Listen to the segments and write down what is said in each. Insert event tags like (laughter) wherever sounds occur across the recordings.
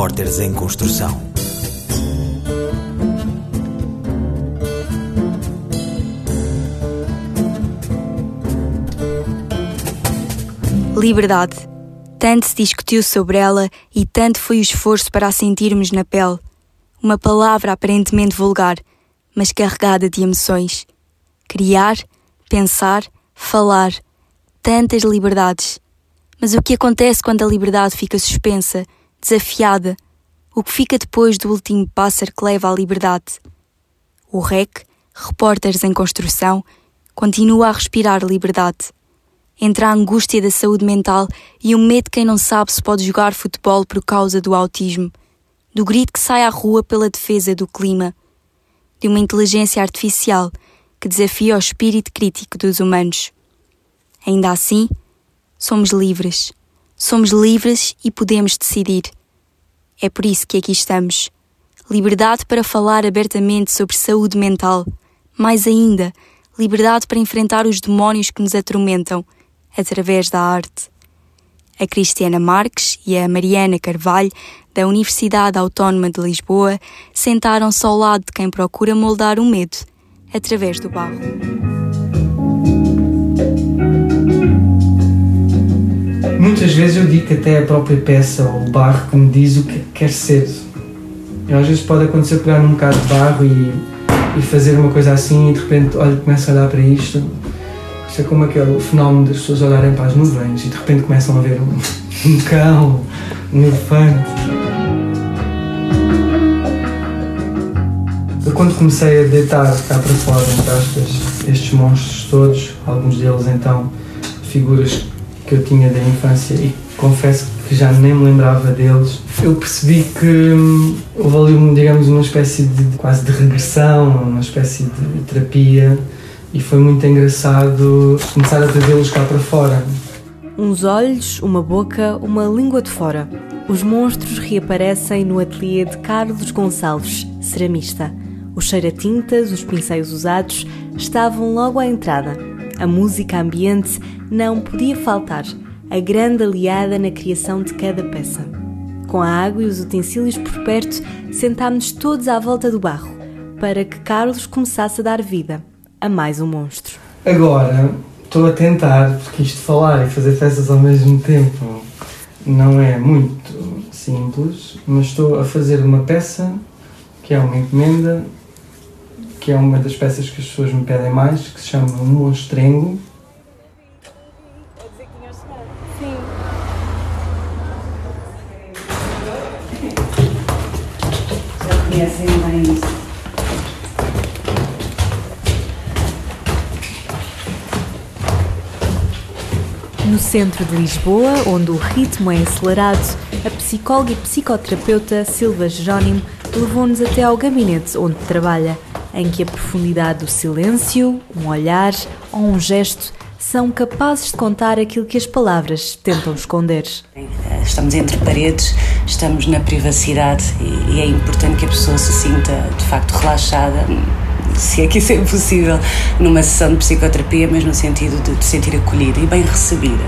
Repórteres em Construção. Liberdade. Tanto se discutiu sobre ela e tanto foi o esforço para a sentirmos na pele. Uma palavra aparentemente vulgar, mas carregada de emoções. Criar, pensar, falar. Tantas liberdades. Mas o que acontece quando a liberdade fica suspensa, desafiada? O que fica depois do último pássaro que leva à liberdade? O REC, Repórteres em Construção, continua a respirar liberdade entre a angústia da saúde mental e o medo de quem não sabe se pode jogar futebol por causa do autismo, do grito que sai à rua pela defesa do clima, de uma inteligência artificial que desafia o espírito crítico dos humanos. Ainda assim, somos livres. Somos livres e podemos decidir. É por isso que aqui estamos. Liberdade para falar abertamente sobre saúde mental. Mais ainda, liberdade para enfrentar os demónios que nos atormentam através da arte. A Cristiana Marques e a Mariana Carvalho, da Universidade Autónoma de Lisboa, sentaram-se ao lado de quem procura moldar o medo através do barro. Muitas vezes eu digo que até a própria peça ou o barro que me diz o que quer ser. E às vezes pode acontecer pegar num bocado de barro e, e fazer uma coisa assim e de repente, olha, começo a olhar para isto isso é como aquele fenómeno das pessoas olharem para as nuvens e de repente começam a ver um, (laughs) um cão, um elefante. Quando comecei a deitar cá para fora, entre aspas, estes monstros todos, alguns deles então figuras que eu tinha da infância e confesso que já nem me lembrava deles, eu percebi que hum, houve ali, digamos, uma espécie de quase de regressão, uma espécie de terapia e foi muito engraçado começar a trazê-los cá para fora. Uns olhos, uma boca, uma língua de fora. Os monstros reaparecem no ateliê de Carlos Gonçalves, ceramista. O cheiro a tintas, os pincéis usados estavam logo à entrada. A música ambiente não podia faltar, a grande aliada na criação de cada peça. Com a água e os utensílios por perto, sentámos todos à volta do barro, para que Carlos começasse a dar vida a mais um monstro. Agora estou a tentar, porque isto de falar e fazer festas ao mesmo tempo não é muito simples, mas estou a fazer uma peça que é uma encomenda, que é uma das peças que as pessoas me pedem mais, que se chama Monstrengo. Sim. Já conhecem bem? No centro de Lisboa, onde o ritmo é acelerado, a psicóloga e psicoterapeuta Silva Jerónimo levou-nos até ao gabinete onde trabalha, em que a profundidade do silêncio, um olhar ou um gesto são capazes de contar aquilo que as palavras tentam esconder. Estamos entre paredes, estamos na privacidade e é importante que a pessoa se sinta de facto relaxada se é que isso é possível, numa sessão de psicoterapia, mas no sentido de te sentir acolhida e bem recebida.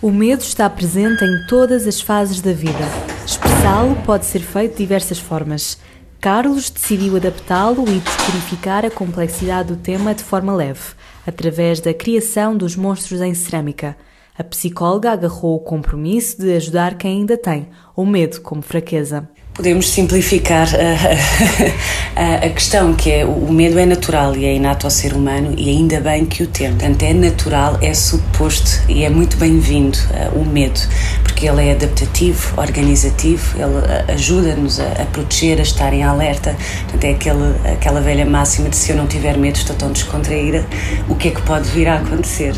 O medo está presente em todas as fases da vida. Expressá-lo pode ser feito de diversas formas. Carlos decidiu adaptá-lo e descodificar a complexidade do tema de forma leve, através da criação dos monstros em cerâmica. A psicóloga agarrou o compromisso de ajudar quem ainda tem o medo como fraqueza. Podemos simplificar a, (laughs) a, a, questão, que é o medo é natural e é inato ao ser humano e ainda bem que o tem. Portanto, é natural, é suposto e é muito bem-vindo uh, o medo, porque ele é adaptativo, organizativo, ele uh, ajuda-nos a, a, proteger, a estar em alerta. Portanto, é aquele, aquela velha máxima de se eu não tiver medo, estou tão descontraída, o que é que pode vir a acontecer?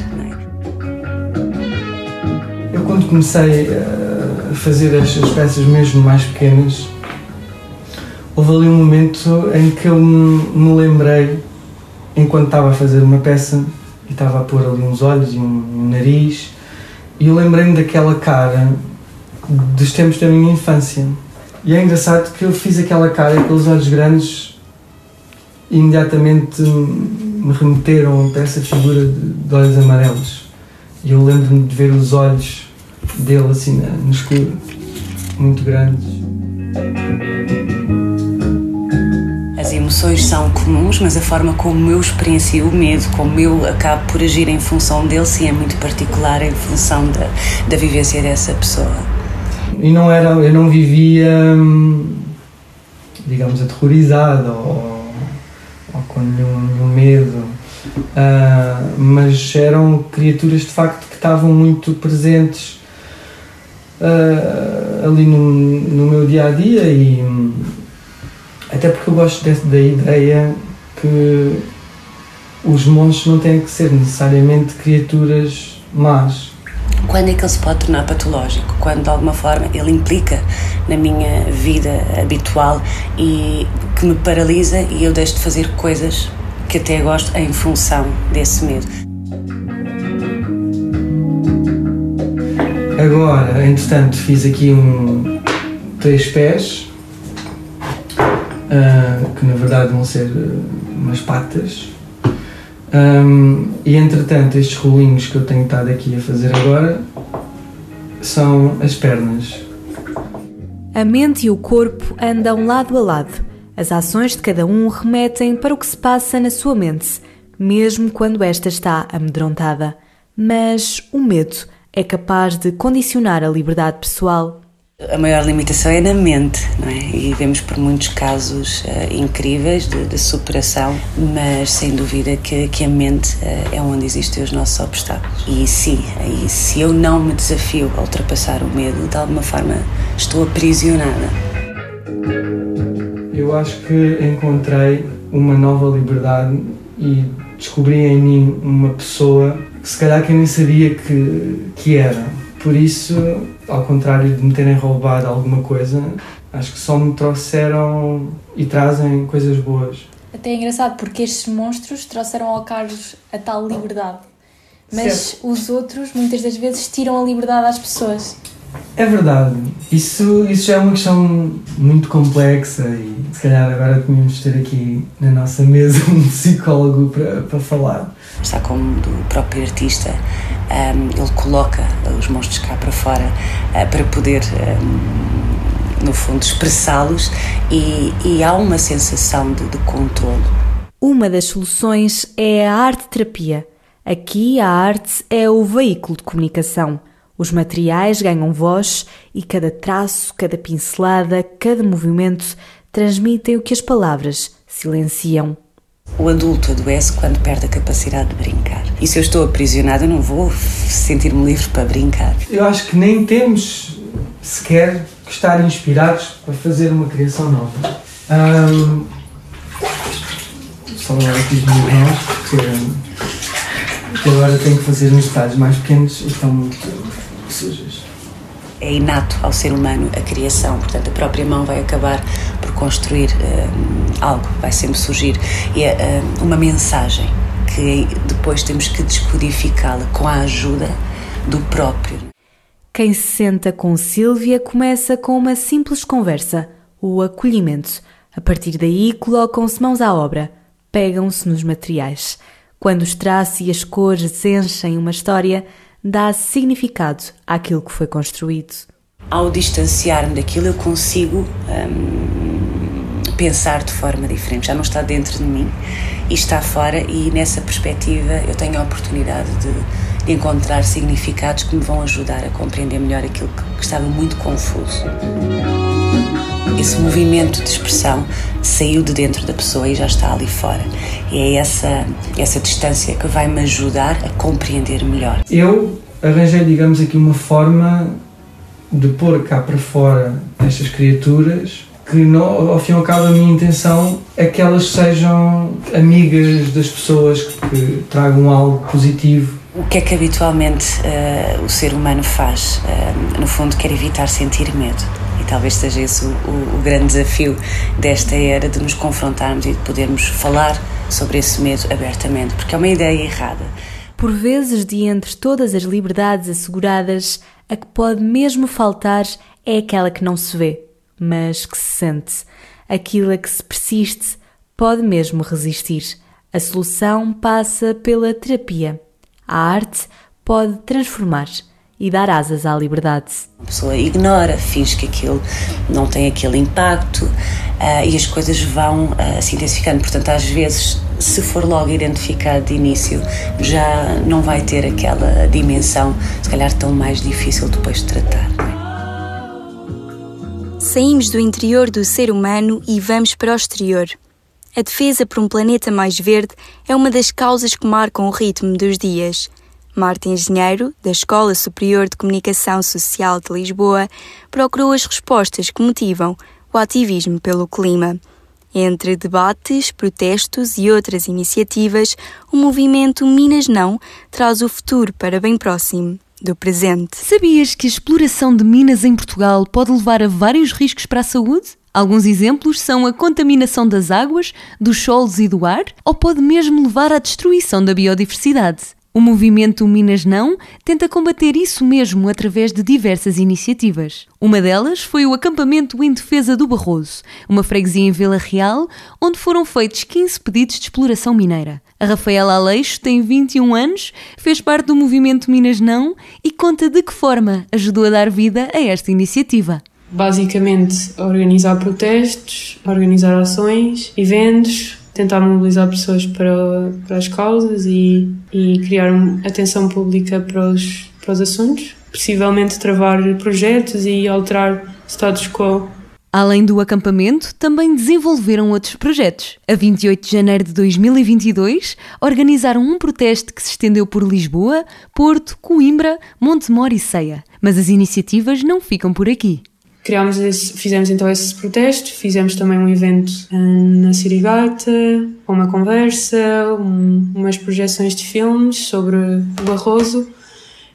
Quando comecei a fazer as, as peças mesmo mais pequenas, houve ali um momento em que eu me lembrei, enquanto estava a fazer uma peça, e estava a pôr ali uns olhos e um, um nariz, e eu lembrei-me daquela cara dos tempos da minha infância. E é engraçado que eu fiz aquela cara, aqueles olhos grandes, e imediatamente me remeteram para essa figura de, de olhos amarelos. E eu lembro-me de ver os olhos dele assim no escuro, muito grandes. As emoções são comuns, mas a forma como eu experiencio o medo, como eu acabo por agir em função dele, sim, é muito particular em função da, da vivência dessa pessoa. E não era, eu não vivia, hum, digamos, aterrorizado ou, ou com nenhum, nenhum medo, uh, mas eram criaturas de facto que estavam muito presentes uh, ali no, no meu dia a dia e até porque eu gosto de, da ideia que os monstros não têm que ser necessariamente criaturas más. Quando é que ele se pode tornar patológico? Quando de alguma forma ele implica na minha vida habitual e que me paralisa e eu deixo de fazer coisas que até gosto em função desse medo. Agora, entretanto, fiz aqui um três pés uh, que na verdade vão ser uh, umas patas. Um, e entretanto, estes rolinhos que eu tenho estado aqui a fazer agora são as pernas. A mente e o corpo andam lado a lado. As ações de cada um remetem para o que se passa na sua mente, mesmo quando esta está amedrontada. Mas o medo é capaz de condicionar a liberdade pessoal a maior limitação é na mente, não é? E vemos por muitos casos uh, incríveis de, de, superação, mas sem dúvida que, que a mente uh, é onde existem os nossos obstáculos. E sim, aí, se eu não me desafio a ultrapassar o medo, de alguma forma estou aprisionada. Eu acho que encontrei uma nova liberdade e descobri em mim uma pessoa se calhar que eu nem sabia que, que era. Por isso ao contrário de me terem roubado alguma coisa, acho que só me trouxeram e trazem coisas boas. Até é engraçado porque estes monstros trouxeram ao Carlos a tal liberdade, mas certo. os outros muitas das vezes tiram a liberdade às pessoas. É verdade, isso, isso já é uma questão muito complexa e se calhar agora tínhamos de ter aqui na nossa mesa (laughs) um psicólogo para, para falar. Está como do próprio artista, um, ele coloca os monstros cá para fora uh, para poder, um, no fundo, expressá-los e, e, há uma sensação de, de controle. Uma das soluções é a arte-terapia. Aqui a arte é o veículo de comunicação. Os materiais ganham voz e cada traço, cada pincelada, cada movimento transmitem o que as palavras silenciam. O adulto adoece quando perde a capacidade de brincar. E se eu estou aprisionado, eu não vou sentir-me livre para brincar. Eu acho que nem temos sequer que estar inspirados para fazer uma criação nova. Um, só lavar aqui minhas mãos, porque agora tenho que fazer uns detalhes mais pequenos e estão muito sujas é inato ao ser humano a criação, portanto, a própria mão vai acabar por construir um, algo, vai sempre surgir e é um, uma mensagem que depois temos que descodificá-la com a ajuda do próprio. Quem se senta com Sílvia começa com uma simples conversa, o acolhimento. A partir daí, colocam-se mãos à obra, pegam-se nos materiais. Quando os traços e as cores enchem uma história, dá significado àquilo que foi construído. Ao distanciar-me daquilo, eu consigo hum, pensar de forma diferente. Já não está dentro de mim e está fora, e nessa perspectiva eu tenho a oportunidade de, de encontrar significados que me vão ajudar a compreender melhor aquilo que, que estava muito confuso. Esse movimento de expressão saiu de dentro da pessoa e já está ali fora. E é essa, essa distância que vai me ajudar a compreender melhor. Eu arranjei, digamos, aqui uma forma de pôr cá para fora estas criaturas que no, ao fim e ao cabo a minha intenção é que elas sejam amigas das pessoas que, que tragam algo positivo. O que é que habitualmente uh, o ser humano faz? Uh, no fundo, quer evitar sentir medo. E talvez seja esse o, o, o grande desafio desta era de nos confrontarmos e de podermos falar sobre esse medo abertamente, porque é uma ideia errada. Por vezes, de entre todas as liberdades asseguradas, a que pode mesmo faltar é aquela que não se vê, mas que se sente. Aquilo a que se persiste pode mesmo resistir. A solução passa pela terapia. A arte pode transformar e dar asas à liberdade. A pessoa ignora, finge que aquilo não tem aquele impacto uh, e as coisas vão uh, se intensificando. Portanto, às vezes, se for logo identificado de início, já não vai ter aquela dimensão, se calhar tão mais difícil depois de tratar. É? Saímos do interior do ser humano e vamos para o exterior. A defesa por um planeta mais verde é uma das causas que marcam o ritmo dos dias. Marta Engenheiro, da Escola Superior de Comunicação Social de Lisboa, procurou as respostas que motivam o ativismo pelo clima. Entre debates, protestos e outras iniciativas, o movimento Minas Não traz o futuro para bem próximo do presente. Sabias que a exploração de minas em Portugal pode levar a vários riscos para a saúde? Alguns exemplos são a contaminação das águas, dos solos e do ar, ou pode mesmo levar à destruição da biodiversidade. O movimento Minas Não tenta combater isso mesmo através de diversas iniciativas. Uma delas foi o acampamento em defesa do Barroso, uma freguesia em Vila Real, onde foram feitos 15 pedidos de exploração mineira. A Rafaela Aleixo tem 21 anos, fez parte do movimento Minas Não e conta de que forma ajudou a dar vida a esta iniciativa. Basicamente, organizar protestos, organizar ações, eventos, tentar mobilizar pessoas para, para as causas e, e criar atenção pública para os, para os assuntos. Possivelmente travar projetos e alterar status quo. Além do acampamento, também desenvolveram outros projetos. A 28 de janeiro de 2022, organizaram um protesto que se estendeu por Lisboa, Porto, Coimbra, Montemor e Ceia. Mas as iniciativas não ficam por aqui criámos esse, fizemos então esse protesto, fizemos também um evento hum, na Sirigaita, uma conversa, um, umas projeções de filmes sobre o Barroso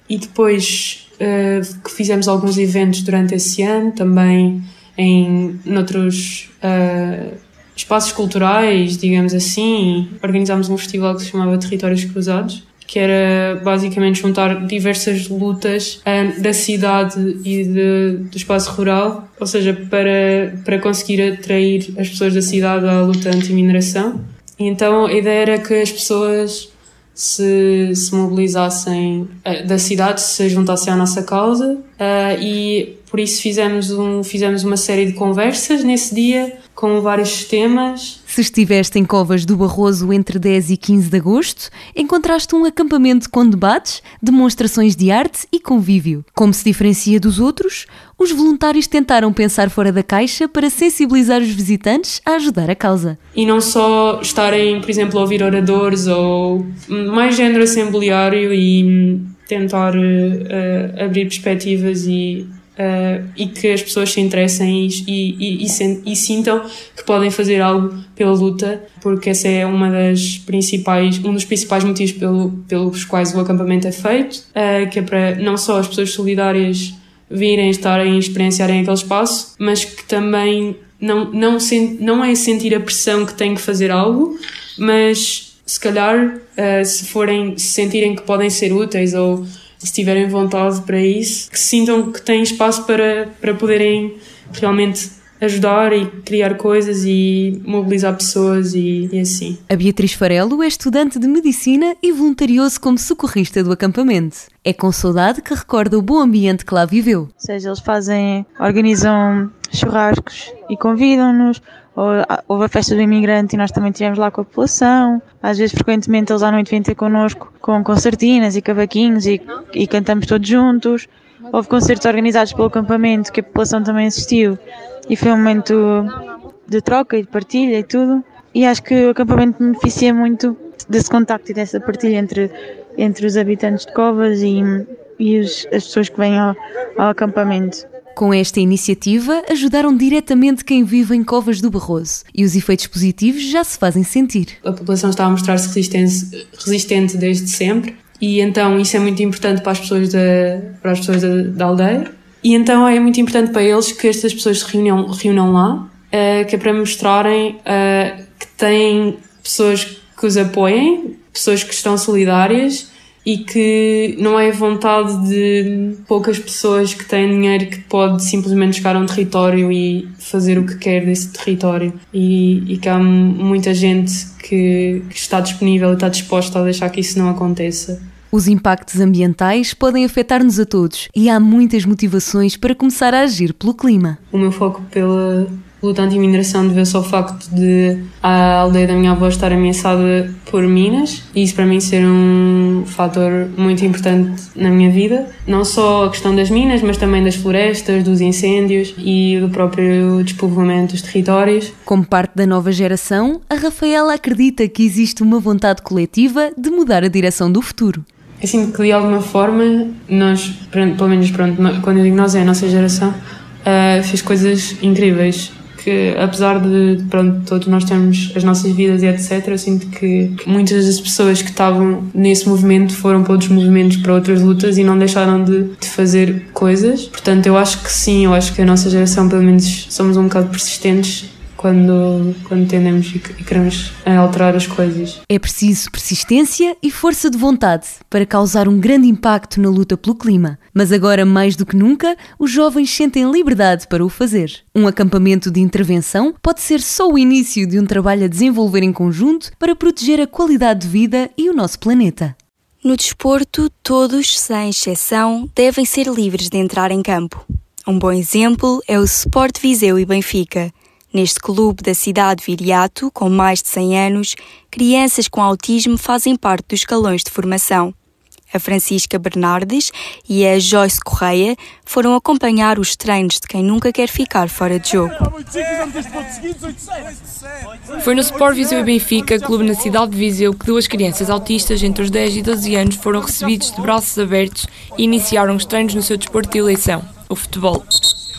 e depois uh, fizemos alguns eventos durante esse ano, também em noutros uh, espaços culturais, digamos assim, organizámos um festival que se chamava Territórios Cruzados que era basicamente juntar diversas lutas uh, da cidade e de, do espaço rural, ou seja, para, para conseguir atrair as pessoas da cidade à luta anti-mineração. Então a ideia era que as pessoas se, se mobilizassem uh, da cidade, se juntassem à nossa causa uh, e por isso fizemos, um, fizemos uma série de conversas nesse dia com vários temas. Se estiveste em Covas do Barroso entre 10 e 15 de agosto, encontraste um acampamento com debates, demonstrações de arte e convívio. Como se diferencia dos outros, os voluntários tentaram pensar fora da caixa para sensibilizar os visitantes a ajudar a causa. E não só estarem, por exemplo, a ouvir oradores ou mais género assembleário e tentar uh, abrir perspectivas e uh, e que as pessoas se interessem e, e, e, e, sintam que podem fazer algo pela luta, porque esse é uma das principais, um dos principais motivos pelo, pelos quais o acampamento é feito, uh, que é para não só as pessoas solidárias virem, estarem, experienciarem aquele espaço, mas que também não, não, não é sentir a pressão que têm que fazer algo, mas se calhar, uh, se forem, se sentirem que podem ser úteis ou se tiverem vontade para isso, que sintam que têm espaço para, para poderem realmente ajudar e criar coisas e mobilizar pessoas e, e, assim. A Beatriz Farelo é estudante de medicina e voluntariou-se como socorrista do acampamento. É com saudade que recorda o bom ambiente que lá viveu. Ou seja, eles fazem, organizam churrascos e convidam-nos, houve a festa do imigrante e nós também estivemos lá com a população. Às vezes, frequentemente, eles à noite vêm ter connosco com concertinas e cavaquinhos e, e cantamos todos juntos. Houve concertos organizados pelo acampamento que a população também assistiu e foi um momento de troca e de partilha e tudo. E acho que o acampamento beneficia muito desse contacto e dessa partilha entre, entre os habitantes de Covas e, e os, as pessoas que vêm ao, ao acampamento. Com esta iniciativa, ajudaram diretamente quem vive em Covas do Barroso e os efeitos positivos já se fazem sentir. A população está a mostrar-se resistente, resistente desde sempre e então isso é muito importante para as pessoas da, para as pessoas da, da aldeia. E então é muito importante para eles que estas pessoas se reúnam, lá, uh, que é para mostrarem uh, que têm pessoas que os apoiem, pessoas que estão solidárias e que não é vontade de poucas pessoas que têm dinheiro que pode simplesmente chegar a um território e fazer o que quer desse território e, e que há muita gente que, que, está disponível e está disposta a deixar que isso não aconteça Os impactos ambientais podem afetar-nos a todos e há muitas motivações para começar a agir pelo clima. O meu foco pela luta anti-mineração deve-se ao facto de a aldeia da minha avó estar ameaçada por minas e isso para mim ser um fator muito importante na minha vida. Não só a questão das minas, mas também das florestas, dos incêndios e do próprio despovoamento dos territórios. Como parte da nova geração, a Rafaela acredita que existe uma vontade coletiva de mudar a direção do futuro. Eu sinto que de alguma forma nós, pelo menos pronto, quando eu digo nós é a nossa geração, uh, fez coisas incríveis que apesar de pronto, todos nós temos as nossas vidas e etc, eu sinto que, que muitas das pessoas que estavam nesse movimento foram para outros movimentos, para outras lutas e não deixaram de, de fazer coisas. Portanto, eu acho que sim, eu acho que a nossa geração, pelo menos, somos um bocado persistentes quando, quando tendemos e queremos alterar as coisas. É preciso persistência e força de vontade para causar um grande impacto na luta pelo clima. Mas agora, mais do que nunca, os jovens sentem liberdade para o fazer. Um acampamento de intervenção pode ser só o início de um trabalho a desenvolver em conjunto para proteger a qualidade de vida e o nosso planeta. No desporto, todos, sem exceção, devem ser livres de entrar em campo. Um bom exemplo é o Sport Viseu e Benfica, Neste clube da cidade de Viriato, com mais de 100 anos, crianças com autismo fazem parte dos escalões de formação. A Francisca Bernardes e a Joyce Correia foram acompanhar os treinos de quem nunca quer ficar fora de jogo. Foi no Sport Viseu e Benfica, clube na cidade de Viseu, que duas crianças autistas entre os 10 e 12 anos foram recebidos de braços abertos e iniciaram os treinos no seu desporto de eleição, o futebol.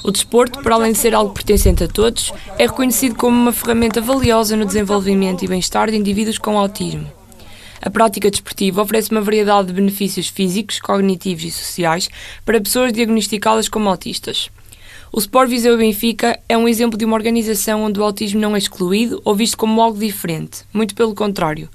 O desporto, para além de ser algo pertencente a todos, é reconhecido como uma ferramenta valiosa no desenvolvimento e bem-estar de indivíduos com autismo. A prática desportiva oferece uma variedade de benefícios físicos, cognitivos e sociais para pessoas diagnosticadas como autistas. O Sport Viseu Benfica é um exemplo de uma organização onde o autismo não é excluído ou visto como algo diferente, muito pelo contrário.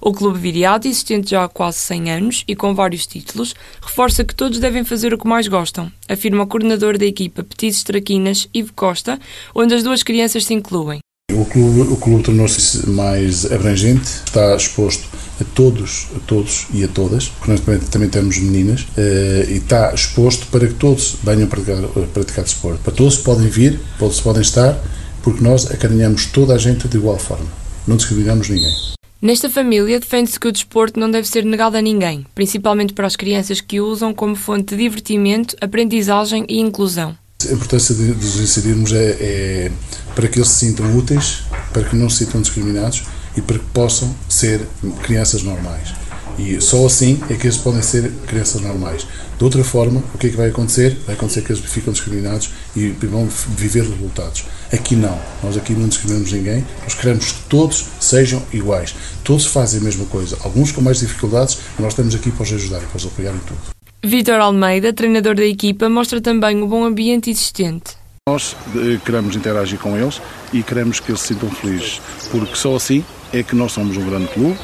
O Clube Viriato, existente já há quase 100 anos e com vários títulos, reforça que todos devem fazer o que mais gostam, afirma o coordenador da equipa Petis Traquinas, Ivo Costa, onde as duas crianças se incluem. O clube, o clube tornou-se mais abrangente, está exposto a todos, a todos e a todas, porque nós também, também temos meninas, uh, e está exposto para que todos venham praticar, praticar desporto. Para todos podem vir, todos podem estar, porque nós acarinhamos toda a gente de igual forma, não discriminamos ninguém. Nesta família, defende-se que o desporto não deve ser negado a ninguém, principalmente para as crianças que o usam como fonte de divertimento, aprendizagem e inclusão. A importância de, de é, é para que eles se sintam úteis, para que não se sintam discriminados e para que possam ser crianças normais. E só assim é que eles podem ser crianças normais. De outra forma, o que é que vai acontecer? Vai acontecer que eles ficam discriminados e vão viver resultados. Aqui não. Nós aqui não discriminamos ninguém. Nós queremos que todos sejam iguais. Todos fazem a mesma coisa. Alguns com mais dificuldades, mas nós estamos aqui para os ajudar e para os apoiar em tudo. Vitor Almeida, treinador da equipa, mostra também o bom ambiente existente. Nós eh, queremos interagir com eles e queremos que eles se sintam felizes, porque só assim é que nós somos um grande clube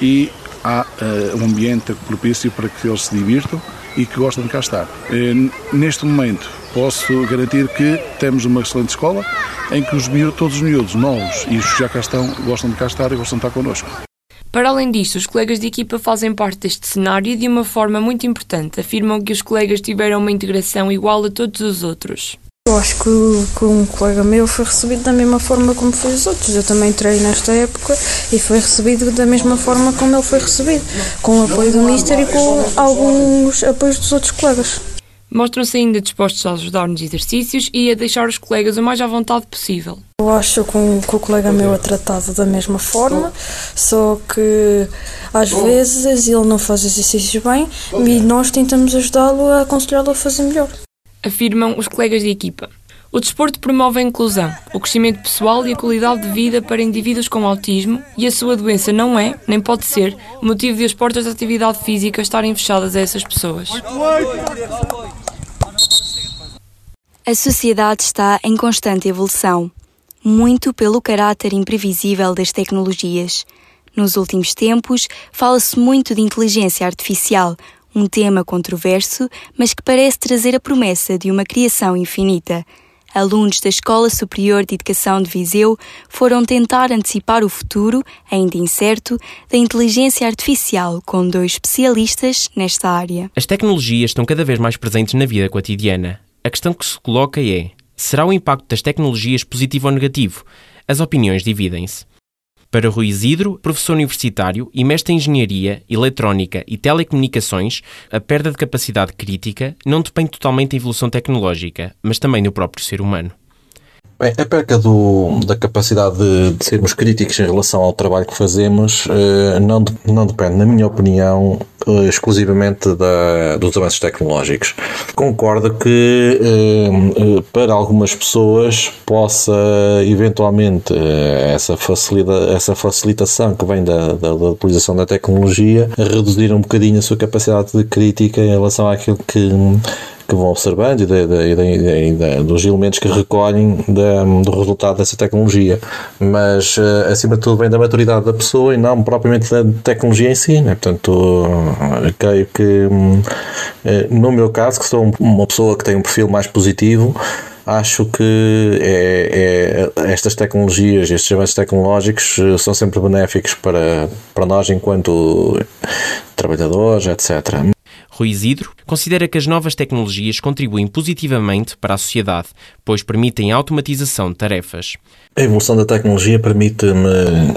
e há uh, um ambiente propício para que eles se divirtam e que gostem de cá estar. Uh, neste momento, posso garantir que temos uma excelente escola em que os miúdos, todos os miúdos novos e os que já cá estão gostam de cá estar e gostam de estar connosco. Para além disto, os colegas de equipa fazem parte deste cenário de uma forma muito importante. Afirmam que os colegas tiveram uma integração igual a todos os outros. Eu acho que, que, um colega meu foi recebido da mesma forma como foi os outros. Eu também entrei nesta época e foi recebido da mesma forma como ele foi recebido, com o apoio do Mister e com alguns apoios dos outros colegas. Mostram-se ainda dispostos a ajudar nos exercícios e a deixar os colegas o mais à vontade possível. Eu acho que, um, que o colega meu é tratado da mesma forma, só que às vezes ele não faz exercícios bem e nós tentamos ajudá-lo a aconselhá-lo a fazer melhor afirmam os colegas de equipa. O desporto promove a inclusão, o crescimento pessoal e a qualidade de vida para indivíduos com autismo e a sua doença não é, nem pode ser, motivo de as portas da atividade física estarem fechadas a essas pessoas. A sociedade está em constante evolução, muito pelo caráter imprevisível das tecnologias. Nos últimos tempos, fala-se muito de inteligência artificial, um tema controverso, mas que parece trazer a promessa de uma criação infinita. alunos da Escola Superior de Educação de Viseu foram tentar antecipar o futuro, ainda incerto, da inteligência artificial com dois especialistas nesta área. As tecnologias estão cada vez mais presentes na vida cotidiana. A questão que se coloca é: será o impacto das tecnologias positivo ou negativo? As opiniões dividem-se. Para Rui Isidro, professor universitário e mestre em Engenharia, Eletrónica e Telecomunicações, a perda de capacidade crítica não depende totalmente da evolução tecnológica, mas também do próprio ser humano. Bem, a perca do, da capacidade de, de, sermos críticos em relação ao trabalho que fazemos eh, não, não depende, na minha opinião, eh, exclusivamente da, dos avanços tecnológicos. Concordo que eh, para algumas pessoas possa eventualmente essa, facilita, essa facilitação que vem da, da, da utilização da tecnologia reduzir um bocadinho a sua capacidade de crítica em relação àquilo que que vão observando e, de, de, de, dos elementos que recolhem do resultado dessa tecnologia. Mas, uh, acima de tudo, vem da maturidade da pessoa e não propriamente da tecnologia em si. Né? Portanto, uh, creio que, uh, no meu caso, que sou uma pessoa que tem um perfil mais positivo, acho que é, é, estas tecnologias, estes avanços tecnológicos são sempre benéficos para, para nós enquanto trabalhadores, etc. Rui Isidro considera que as novas tecnologias contribuem positivamente para a sociedade, pois permitem a automatização de tarefas. A evolução da tecnologia permite-me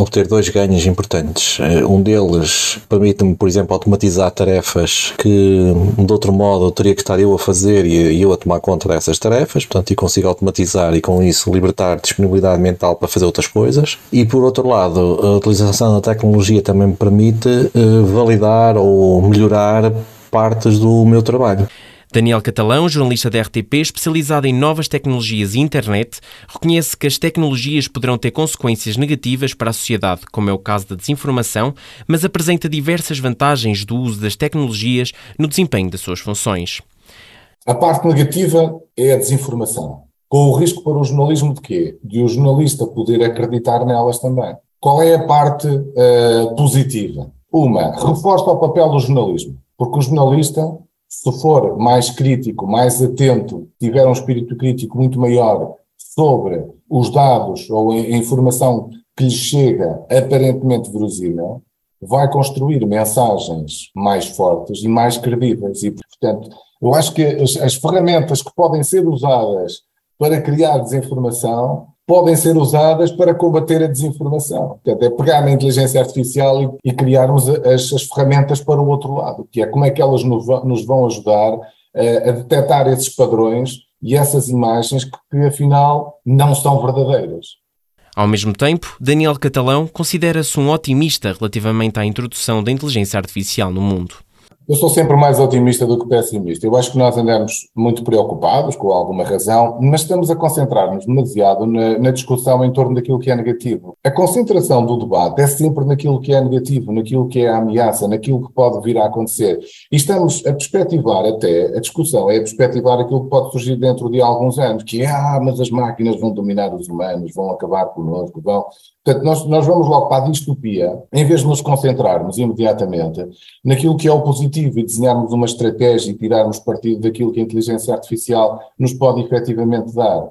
obter dois ganhos importantes. Eh, um deles permite-me, por exemplo, automatizar tarefas que de outro modo teria que estar eu a fazer e eu a tomar conta dessas tarefas, portanto, e consigo automatizar e com isso libertar disponibilidade mental para fazer outras coisas. E por outro lado, a utilização da tecnologia também me permite eh, validar ou melhorar partes do meu trabalho. Daniel Catalão, jornalista da RTP, especializado em novas tecnologias e internet, reconhece que as tecnologias poderão ter consequências negativas para a sociedade, como é o caso da desinformação, mas apresenta diversas vantagens do uso das tecnologias no desempenho das suas funções. A parte negativa é a desinformação, com o risco para o jornalismo de quê? De o jornalista poder acreditar nelas também. Qual é a parte uh, positiva? Uma, reforça o papel do jornalismo, porque o jornalista se for mais crítico, mais atento, tiver um espírito crítico muito maior sobre os dados ou a informação que lhe chega aparentemente verosímil, vai construir mensagens mais fortes e mais credíveis. E, portanto, eu acho que as, as ferramentas que podem ser usadas para criar desinformação podem ser usadas para combater a desinformação. Portanto, é pegar na inteligência artificial e, e criarmos as, as, ferramentas para o outro lado, que é como é que elas nos vão, nos vão ajudar uh, a detectar esses padrões e essas imagens que, que, afinal, não são verdadeiras. Ao mesmo tempo, Daniel Catalão considera-se um otimista relativamente à introdução da inteligência artificial no mundo. Eu sou sempre mais otimista do que pessimista. Eu acho que nós andamos muito preocupados, com alguma razão, mas estamos a concentrar-nos demasiado na, na, discussão em torno daquilo que é negativo. A concentração do debate é sempre naquilo que é negativo, naquilo que é a ameaça, naquilo que pode vir a acontecer. E estamos a perspectivar até, a discussão é a perspectivar aquilo que pode surgir dentro de alguns anos, que é, ah, mas as máquinas vão dominar os humanos, vão acabar connosco, vão... Portanto, nós, nós vamos logo para a distopia, em vez de nos concentrarmos imediatamente naquilo que é o positivo e desenharmos uma estratégia e tirarmos partido daquilo que a inteligência artificial nos pode efetivamente dar.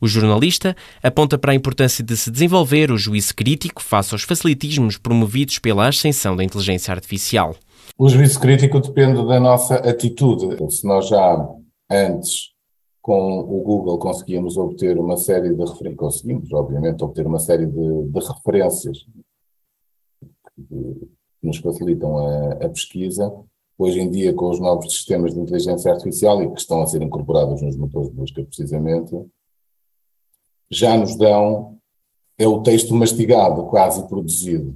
O jornalista aponta para a importância de se desenvolver o juízo crítico face aos facilitismos promovidos pela ascensão da inteligência artificial. O juízo crítico depende da nossa atitude. Se nós já antes com o Google conseguíamos obter uma série de referências, conseguimos, obviamente, obter uma série de, de referências que nos facilitam a, a, pesquisa. Hoje em dia, com os novos sistemas de inteligência artificial e que estão a ser incorporados nos motores de busca, precisamente, já nos dão é o texto mastigado, quase produzido.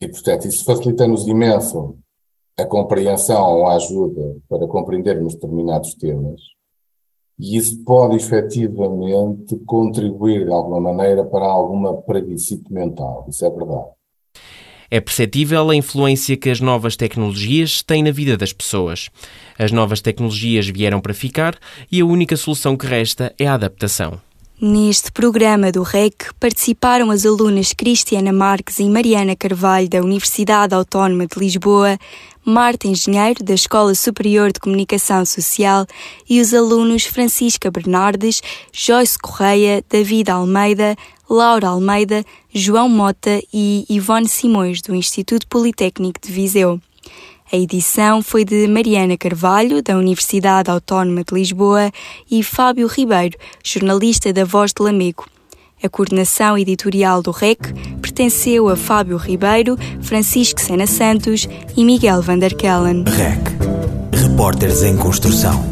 E, portanto, isso facilita-nos imenso a compreensão ou a ajuda para compreendermos determinados temas e isso pode efetivamente contribuir de alguma maneira para alguma preguiçite mental. Isso é verdade. É perceptível a influência que as novas tecnologias têm na vida das pessoas. As novas tecnologias vieram para ficar e a única solução que resta é a adaptação. Neste programa do REC participaram as alunas Cristiana Marques e Mariana Carvalho da Universidade Autónoma de Lisboa, Marta Engenheiro, da Escola Superior de Comunicação Social, e os alunos Francisca Bernardes, Joyce Correia, David Almeida, Laura Almeida, João Mota e Ivone Simões, do Instituto Politécnico de Viseu. A edição foi de Mariana Carvalho, da Universidade Autónoma de Lisboa, e Fábio Ribeiro, jornalista da Voz de Lamego. A coordenação editorial do REC pertenceu a Fábio Ribeiro, Francisco Sena Santos e Miguel Vanderkellen. REC Repórteres em Construção.